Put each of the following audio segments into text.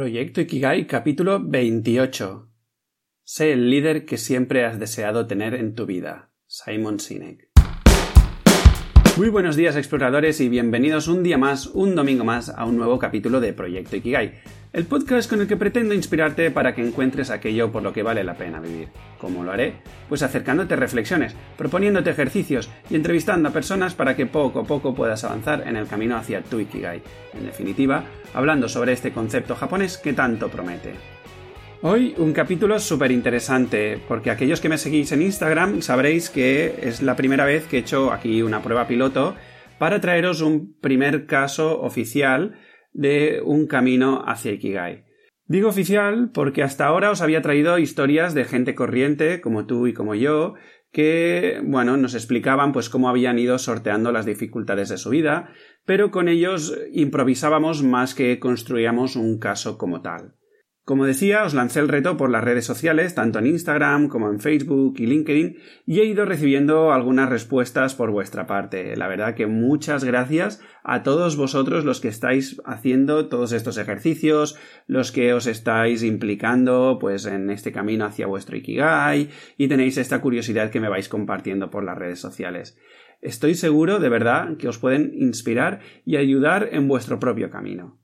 Proyecto Ikigai capítulo 28. Sé el líder que siempre has deseado tener en tu vida. Simon Sinek. Muy buenos días exploradores y bienvenidos un día más, un domingo más, a un nuevo capítulo de Proyecto Ikigai, el podcast con el que pretendo inspirarte para que encuentres aquello por lo que vale la pena vivir. ¿Cómo lo haré? Pues acercándote reflexiones, proponiéndote ejercicios y entrevistando a personas para que poco a poco puedas avanzar en el camino hacia tu Ikigai. En definitiva, hablando sobre este concepto japonés que tanto promete. Hoy un capítulo súper interesante, porque aquellos que me seguís en Instagram sabréis que es la primera vez que he hecho aquí una prueba piloto para traeros un primer caso oficial de un camino hacia Ikigai. Digo oficial porque hasta ahora os había traído historias de gente corriente, como tú y como yo, que, bueno, nos explicaban pues cómo habían ido sorteando las dificultades de su vida, pero con ellos improvisábamos más que construíamos un caso como tal. Como decía, os lancé el reto por las redes sociales, tanto en Instagram como en Facebook y LinkedIn, y he ido recibiendo algunas respuestas por vuestra parte. La verdad que muchas gracias a todos vosotros los que estáis haciendo todos estos ejercicios, los que os estáis implicando pues en este camino hacia vuestro Ikigai y tenéis esta curiosidad que me vais compartiendo por las redes sociales. Estoy seguro de verdad que os pueden inspirar y ayudar en vuestro propio camino.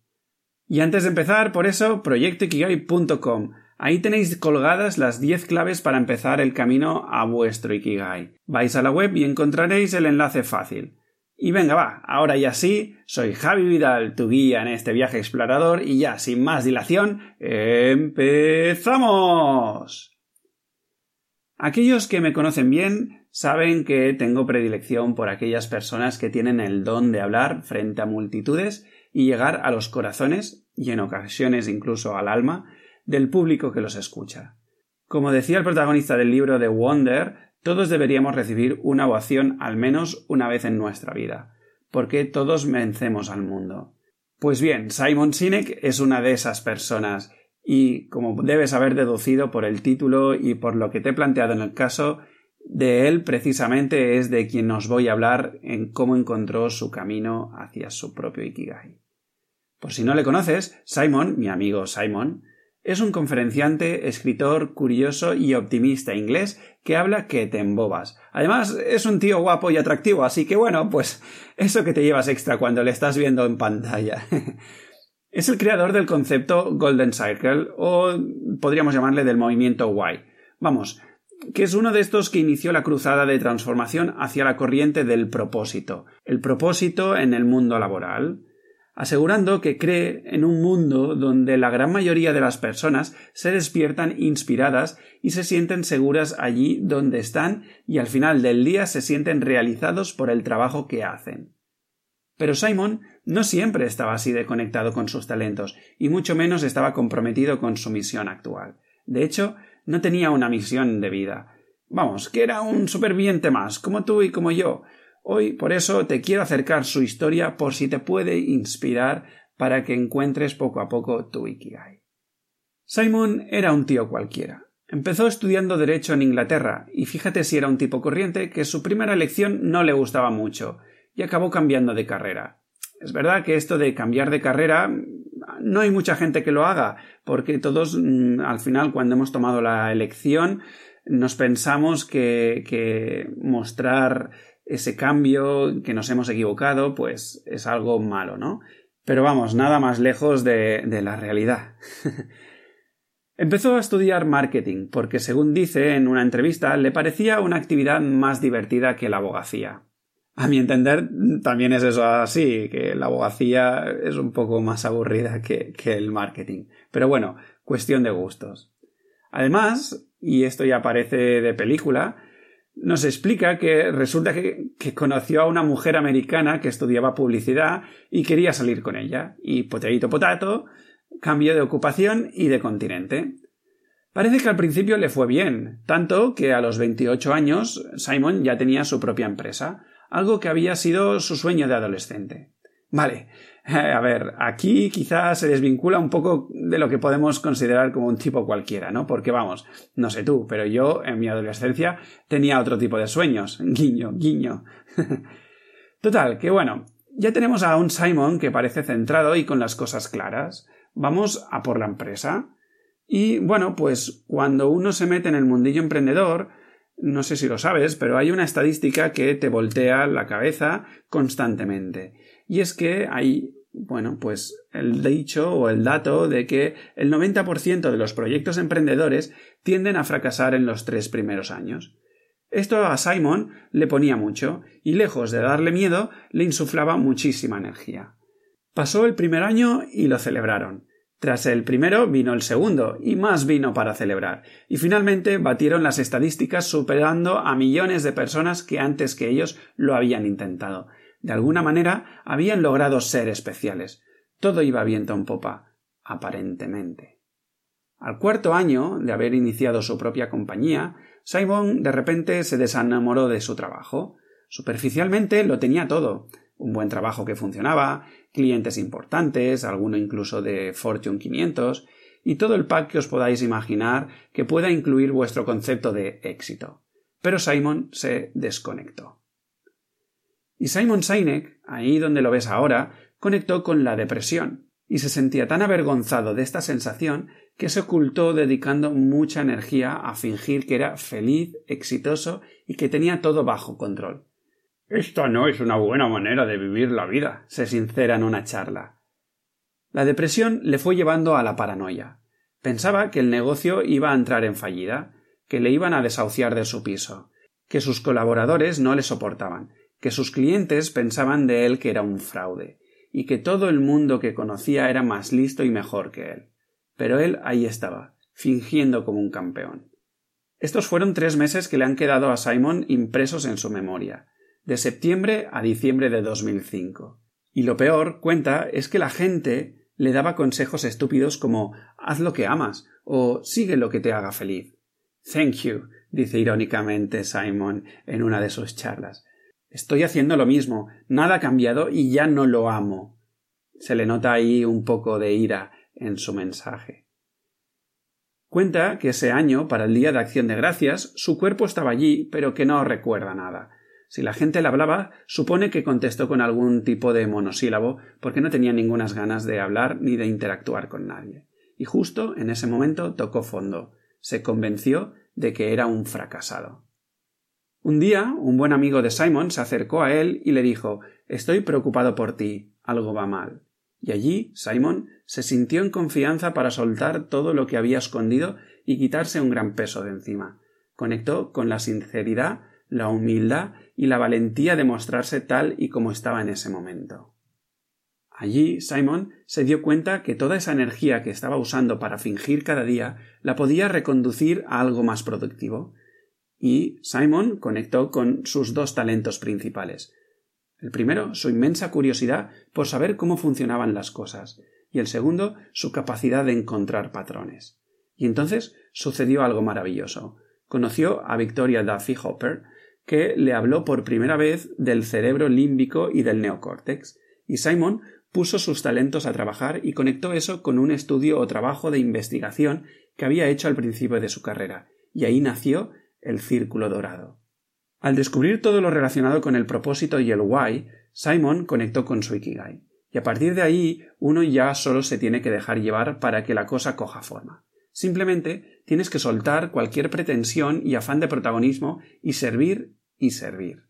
Y antes de empezar, por eso, proyectoikigai.com. Ahí tenéis colgadas las 10 claves para empezar el camino a vuestro Ikigai. Vais a la web y encontraréis el enlace fácil. Y venga, va, ahora ya sí, soy Javi Vidal, tu guía en este viaje explorador, y ya, sin más dilación, ¡empezamos! Aquellos que me conocen bien saben que tengo predilección por aquellas personas que tienen el don de hablar frente a multitudes y llegar a los corazones y en ocasiones incluso al alma del público que los escucha. Como decía el protagonista del libro de Wonder, todos deberíamos recibir una ovación al menos una vez en nuestra vida, porque todos merecemos al mundo. Pues bien, Simon Sinek es una de esas personas, y como debes haber deducido por el título y por lo que te he planteado en el caso, de él precisamente es de quien os voy a hablar en cómo encontró su camino hacia su propio Ikigai. Por si no le conoces, Simon, mi amigo Simon, es un conferenciante, escritor, curioso y optimista inglés que habla que te embobas. Además, es un tío guapo y atractivo, así que bueno, pues eso que te llevas extra cuando le estás viendo en pantalla. es el creador del concepto Golden Circle, o podríamos llamarle del movimiento Y. Vamos, que es uno de estos que inició la cruzada de transformación hacia la corriente del propósito, el propósito en el mundo laboral asegurando que cree en un mundo donde la gran mayoría de las personas se despiertan inspiradas y se sienten seguras allí donde están y al final del día se sienten realizados por el trabajo que hacen. Pero Simon no siempre estaba así de conectado con sus talentos, y mucho menos estaba comprometido con su misión actual. De hecho, no tenía una misión de vida. Vamos, que era un superviviente más, como tú y como yo, Hoy por eso te quiero acercar su historia por si te puede inspirar para que encuentres poco a poco tu Ikigai. Simon era un tío cualquiera. Empezó estudiando Derecho en Inglaterra, y fíjate si era un tipo corriente que su primera lección no le gustaba mucho, y acabó cambiando de carrera. Es verdad que esto de cambiar de carrera no hay mucha gente que lo haga, porque todos mm, al final cuando hemos tomado la elección nos pensamos que, que mostrar ese cambio, que nos hemos equivocado, pues es algo malo, ¿no? Pero vamos, nada más lejos de, de la realidad. Empezó a estudiar marketing porque, según dice en una entrevista, le parecía una actividad más divertida que la abogacía. A mi entender, también es eso así, que la abogacía es un poco más aburrida que, que el marketing. Pero bueno, cuestión de gustos. Además, y esto ya parece de película, nos explica que resulta que, conoció a una mujer americana que estudiaba publicidad y quería salir con ella. Y potato potato, cambio de ocupación y de continente. Parece que al principio le fue bien, tanto que a los 28 años Simon ya tenía su propia empresa, algo que había sido su sueño de adolescente. Vale, a ver, aquí quizás se desvincula un poco de lo que podemos considerar como un tipo cualquiera, ¿no? Porque vamos, no sé tú, pero yo en mi adolescencia tenía otro tipo de sueños. Guiño, guiño. Total, que bueno, ya tenemos a un Simon que parece centrado y con las cosas claras. vamos a por la empresa. Y bueno, pues cuando uno se mete en el mundillo emprendedor, no sé si lo sabes, pero hay una estadística que te voltea la cabeza constantemente. Y es que hay, bueno, pues el dicho o el dato de que el 90% de los proyectos emprendedores tienden a fracasar en los tres primeros años. Esto a Simon le ponía mucho, y lejos de darle miedo, le insuflaba muchísima energía. Pasó el primer año y lo celebraron. Tras el primero vino el segundo, y más vino para celebrar, y finalmente batieron las estadísticas superando a millones de personas que antes que ellos lo habían intentado. De alguna manera habían logrado ser especiales. Todo iba viento en popa, aparentemente. Al cuarto año de haber iniciado su propia compañía, Simon de repente se desenamoró de su trabajo. Superficialmente lo tenía todo un buen trabajo que funcionaba, clientes importantes, alguno incluso de Fortune 500, y todo el pack que os podáis imaginar que pueda incluir vuestro concepto de éxito. Pero Simon se desconectó. Y Simon Sinek, ahí donde lo ves ahora, conectó con la depresión, y se sentía tan avergonzado de esta sensación que se ocultó dedicando mucha energía a fingir que era feliz, exitoso y que tenía todo bajo control. Esta no es una buena manera de vivir la vida, se sincera en una charla. La depresión le fue llevando a la paranoia. Pensaba que el negocio iba a entrar en fallida, que le iban a desahuciar de su piso, que sus colaboradores no le soportaban, que sus clientes pensaban de él que era un fraude, y que todo el mundo que conocía era más listo y mejor que él. Pero él ahí estaba, fingiendo como un campeón. Estos fueron tres meses que le han quedado a Simon impresos en su memoria de septiembre a diciembre de 2005. Y lo peor, cuenta, es que la gente le daba consejos estúpidos como haz lo que amas o sigue lo que te haga feliz. Thank you, dice irónicamente Simon en una de sus charlas. Estoy haciendo lo mismo, nada ha cambiado y ya no lo amo. Se le nota ahí un poco de ira en su mensaje. Cuenta que ese año, para el Día de Acción de Gracias, su cuerpo estaba allí, pero que no recuerda nada. Si la gente le hablaba, supone que contestó con algún tipo de monosílabo, porque no tenía ningunas ganas de hablar ni de interactuar con nadie. Y justo en ese momento tocó fondo. Se convenció de que era un fracasado. Un día, un buen amigo de Simon se acercó a él y le dijo Estoy preocupado por ti. Algo va mal. Y allí Simon se sintió en confianza para soltar todo lo que había escondido y quitarse un gran peso de encima. Conectó con la sinceridad, la humildad y la valentía de mostrarse tal y como estaba en ese momento. Allí Simon se dio cuenta que toda esa energía que estaba usando para fingir cada día la podía reconducir a algo más productivo. Y Simon conectó con sus dos talentos principales. El primero, su inmensa curiosidad por saber cómo funcionaban las cosas, y el segundo, su capacidad de encontrar patrones. Y entonces sucedió algo maravilloso. Conoció a Victoria Duffy Hopper, que le habló por primera vez del cerebro límbico y del neocórtex, y Simon puso sus talentos a trabajar y conectó eso con un estudio o trabajo de investigación que había hecho al principio de su carrera, y ahí nació el Círculo Dorado. Al descubrir todo lo relacionado con el propósito y el why, Simon conectó con su Ikigai, y a partir de ahí uno ya solo se tiene que dejar llevar para que la cosa coja forma. Simplemente tienes que soltar cualquier pretensión y afán de protagonismo y servir y servir.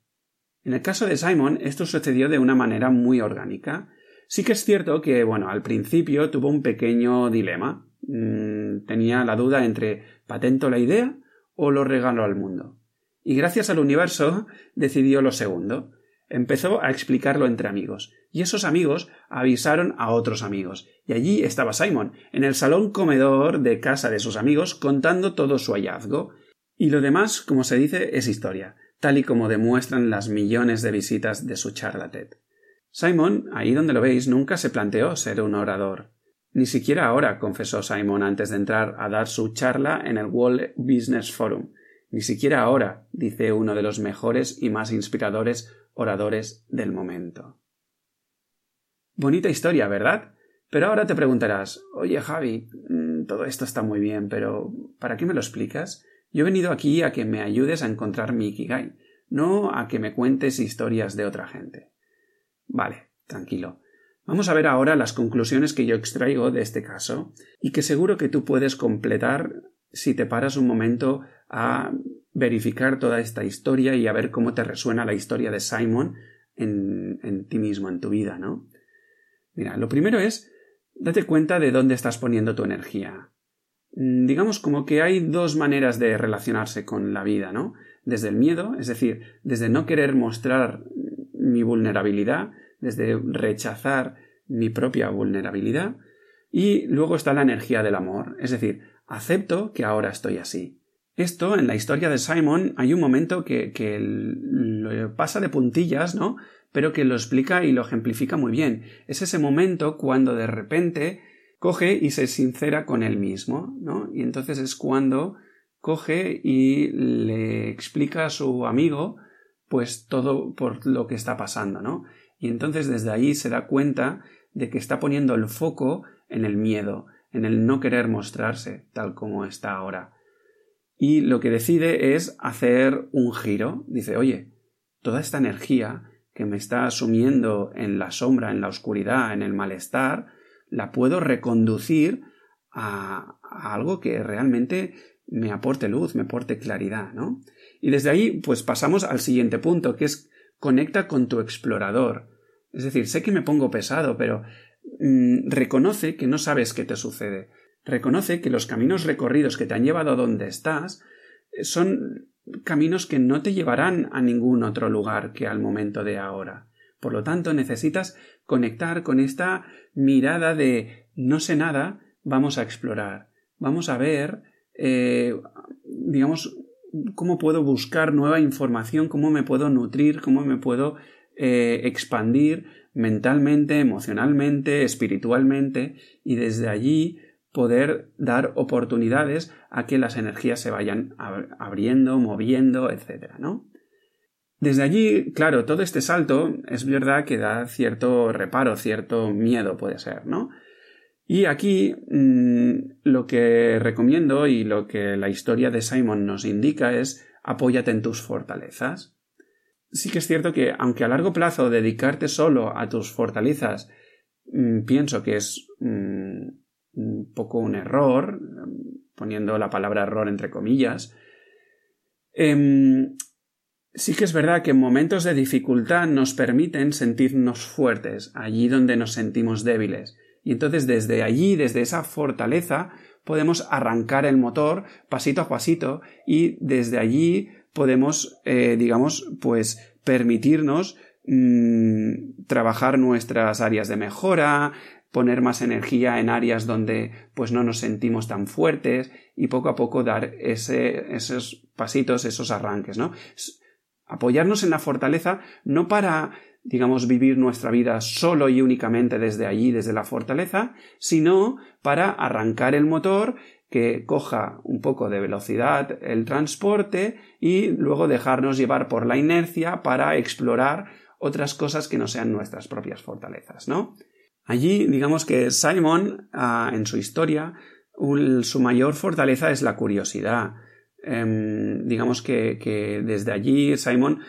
En el caso de Simon, esto sucedió de una manera muy orgánica. Sí que es cierto que, bueno, al principio tuvo un pequeño dilema. Mm, tenía la duda entre patento la idea o lo regalo al mundo. Y gracias al universo decidió lo segundo. Empezó a explicarlo entre amigos, y esos amigos avisaron a otros amigos, y allí estaba Simon, en el salón comedor de casa de sus amigos, contando todo su hallazgo. Y lo demás, como se dice, es historia tal y como demuestran las millones de visitas de su charla TED. Simon, ahí donde lo veis, nunca se planteó ser un orador. Ni siquiera ahora, confesó Simon antes de entrar a dar su charla en el World Business Forum. Ni siquiera ahora, dice uno de los mejores y más inspiradores oradores del momento. Bonita historia, ¿verdad? Pero ahora te preguntarás, oye Javi, mm, todo esto está muy bien, pero ¿para qué me lo explicas? Yo he venido aquí a que me ayudes a encontrar mi Ikigai, no a que me cuentes historias de otra gente. Vale, tranquilo. Vamos a ver ahora las conclusiones que yo extraigo de este caso y que seguro que tú puedes completar si te paras un momento a verificar toda esta historia y a ver cómo te resuena la historia de Simon en, en ti mismo, en tu vida, ¿no? Mira, lo primero es date cuenta de dónde estás poniendo tu energía. Mm, digamos como que hay dos maneras de relacionarse con la vida, ¿no? Desde el miedo, es decir, desde no querer mostrar mi vulnerabilidad, desde rechazar mi propia vulnerabilidad, y luego está la energía del amor, es decir, acepto que ahora estoy así. Esto, en la historia de Simon, hay un momento que, que lo pasa de puntillas, ¿no? Pero que lo explica y lo ejemplifica muy bien. Es ese momento cuando de repente coge y se sincera con él mismo, ¿no? Y entonces es cuando coge y le explica a su amigo pues todo por lo que está pasando, ¿no? Y entonces desde ahí se da cuenta de que está poniendo el foco en el miedo, en el no querer mostrarse tal como está ahora. Y lo que decide es hacer un giro. Dice, oye, toda esta energía que me está asumiendo en la sombra, en la oscuridad, en el malestar, la puedo reconducir a, algo que realmente me aporte luz, me aporte claridad, ¿no? Y desde ahí, pues pasamos al siguiente punto, que es conecta con tu explorador. Es decir, sé que me pongo pesado, pero mm, reconoce que no sabes qué te sucede. Reconoce que los caminos recorridos que te han llevado a donde estás eh, son caminos que no te llevarán a ningún otro lugar que al momento de ahora. Por lo tanto, necesitas conectar con esta mirada de no sé nada, vamos a explorar, vamos a ver, eh, digamos, cómo puedo buscar nueva información, cómo me puedo nutrir, cómo me puedo eh, expandir mentalmente, emocionalmente, espiritualmente, y desde allí poder dar oportunidades a que las energías se vayan abriendo, moviendo, etcétera, ¿no? Desde allí, claro, todo este salto es verdad que da cierto reparo, cierto miedo puede ser, ¿no? Y aquí mm, lo que recomiendo y lo que la historia de Simon nos indica es apóyate en tus fortalezas. Sí que es cierto que, aunque a largo plazo dedicarte solo a tus fortalezas mm, pienso que es mm, un poco un error, poniendo la palabra error entre comillas, em, Sí que es verdad que en momentos de dificultad nos permiten sentirnos fuertes, allí donde nos sentimos débiles. Y entonces desde allí, desde esa fortaleza, podemos arrancar el motor pasito a pasito y desde allí podemos, eh, digamos, pues permitirnos mm, trabajar nuestras áreas de mejora, poner más energía en áreas donde pues no nos sentimos tan fuertes y poco a poco dar ese, esos pasitos, esos arranques, ¿no? apoyarnos en la fortaleza no para digamos, vivir nuestra vida solo y únicamente desde allí, desde la fortaleza, sino para arrancar el motor, que coja un poco de velocidad el transporte y luego dejarnos llevar por la inercia para explorar otras cosas que no sean nuestras propias fortalezas, ¿no? Allí, digamos que Simon, ah, en su historia, su mayor fortaleza es la curiosidad. Em, digamos que, desde allí Simon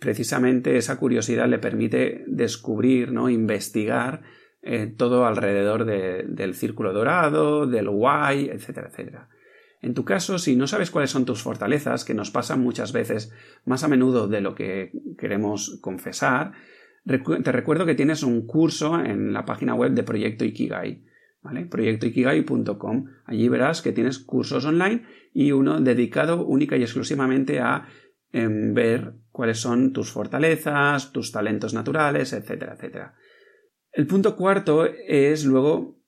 precisamente esa curiosidad le permite descubrir, ¿no? investigar eh, todo alrededor del círculo dorado, del why, etcétera, etcétera. En tu caso, si no sabes cuáles son tus fortalezas, que nos pasan muchas veces más a menudo de lo que queremos confesar, te recuerdo que tienes un curso en la página web de Proyecto Ikigai. ¿vale? proyectoikigai.com. Allí verás que tienes cursos online y uno dedicado única y exclusivamente a em, ver cuáles son tus fortalezas, tus talentos naturales, etcétera, etcétera. El punto cuarto es luego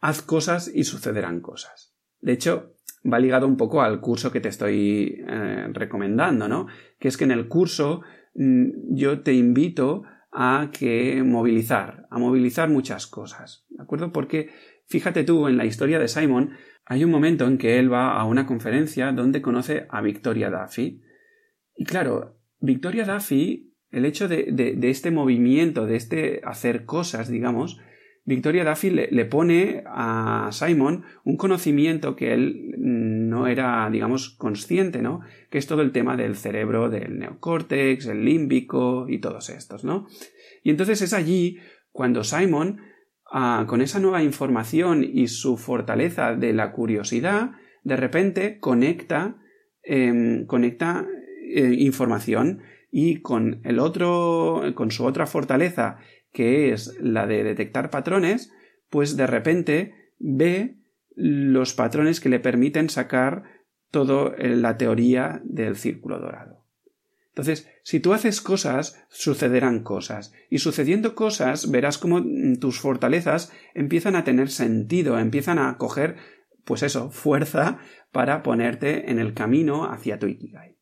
haz cosas y sucederán cosas. De hecho, va ligado un poco al curso que te estoy eh, recomendando, ¿no? Que es que en el curso mm, yo te invito a que movilizar, a movilizar muchas cosas, ¿de acuerdo? Porque Fíjate tú, en la historia de Simon, hay un momento en que él va a una conferencia donde conoce a Victoria Duffy. Y claro, Victoria Duffy, el hecho de, este movimiento, de este hacer cosas, digamos, Victoria Duffy le, pone a Simon un conocimiento que él no era, digamos, consciente, ¿no? Que es todo el tema del cerebro, del neocórtex, el límbico y todos estos, ¿no? Y entonces es allí cuando Simon, ah, con esa nueva información y su fortaleza de la curiosidad, de repente conecta, em, conecta eh, información y con el otro, con su otra fortaleza, que es la de detectar patrones, pues de repente ve los patrones que le permiten sacar toda la teoría del círculo dorado. Entonces, si tú haces cosas, sucederán cosas. Y sucediendo cosas, verás cómo tus fortalezas empiezan a tener sentido, empiezan a coger, pues eso, fuerza para ponerte en el camino hacia tu Ikigai.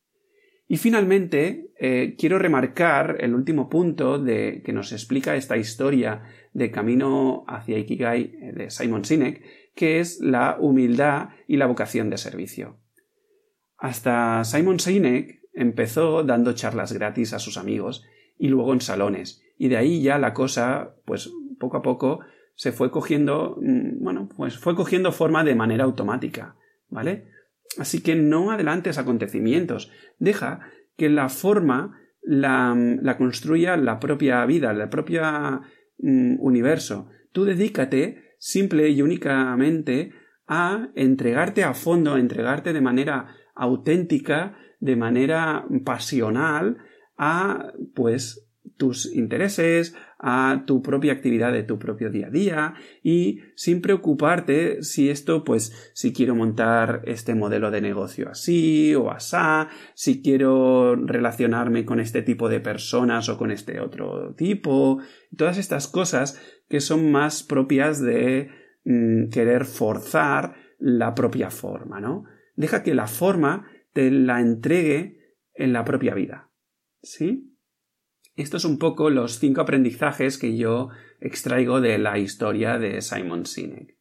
Y finalmente, eh, quiero remarcar el último punto de, que nos explica esta historia de camino hacia Ikigai eh, de Simon Sinek, que es la humildad y la vocación de servicio. Hasta Simon Sinek empezó dando charlas gratis a sus amigos y luego en salones, y de ahí ya la cosa, pues poco a poco se fue cogiendo, mm, bueno, pues fue cogiendo forma de manera automática, ¿vale? Así que no adelantes acontecimientos. Deja que la forma la, construya la propia vida, el propio mm, universo. Tú dedícate simple y únicamente a entregarte a fondo, a entregarte de manera auténtica, de manera pasional a pues tus intereses, a tu propia actividad de tu propio día a día y sin preocuparte si esto, pues, si quiero montar este modelo de negocio así o asá, si quiero relacionarme con este tipo de personas o con este otro tipo, todas estas cosas que son más propias de mm, querer forzar la propia forma, ¿no? Deja que la forma te la entregue en la propia vida. ¿Sí? Estos son un poco los cinco aprendizajes que yo extraigo de la historia de Simon Sinek.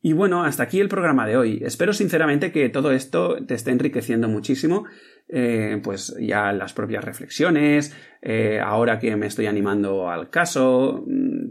Y bueno, hasta aquí el programa de hoy. Espero sinceramente que todo esto te esté enriqueciendo muchísimo, eh, pues ya las propias reflexiones, eh, ahora que me estoy animando al caso.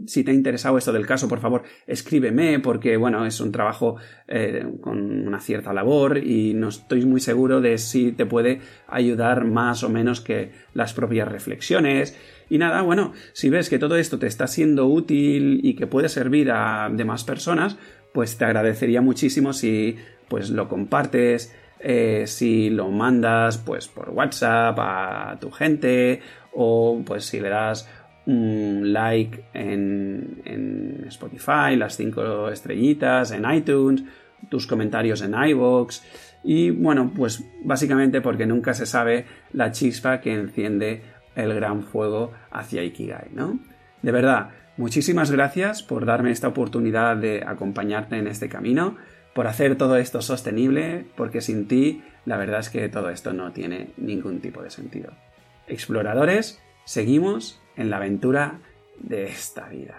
Si te ha interesado esto del caso, por favor, escríbeme, porque bueno, es un trabajo eh, con una cierta labor y no estoy muy seguro de si te puede ayudar más o menos que las propias reflexiones. Y nada, bueno, si ves que todo esto te está siendo útil y que puede servir a demás personas, pues te agradecería muchísimo si pues lo compartes, eh, si lo mandas pues por WhatsApp a tu gente o pues si le das un like en, Spotify, las cinco estrellitas en iTunes, tus comentarios en iVoox y bueno pues básicamente porque nunca se sabe la chispa que enciende el gran fuego hacia Ikigai, ¿no? De verdad, Muchísimas gracias por darme esta oportunidad de acompañarte en este camino, por hacer todo esto sostenible, porque sin ti la verdad es que todo esto no tiene ningún tipo de sentido. Exploradores, seguimos en la aventura de esta vida.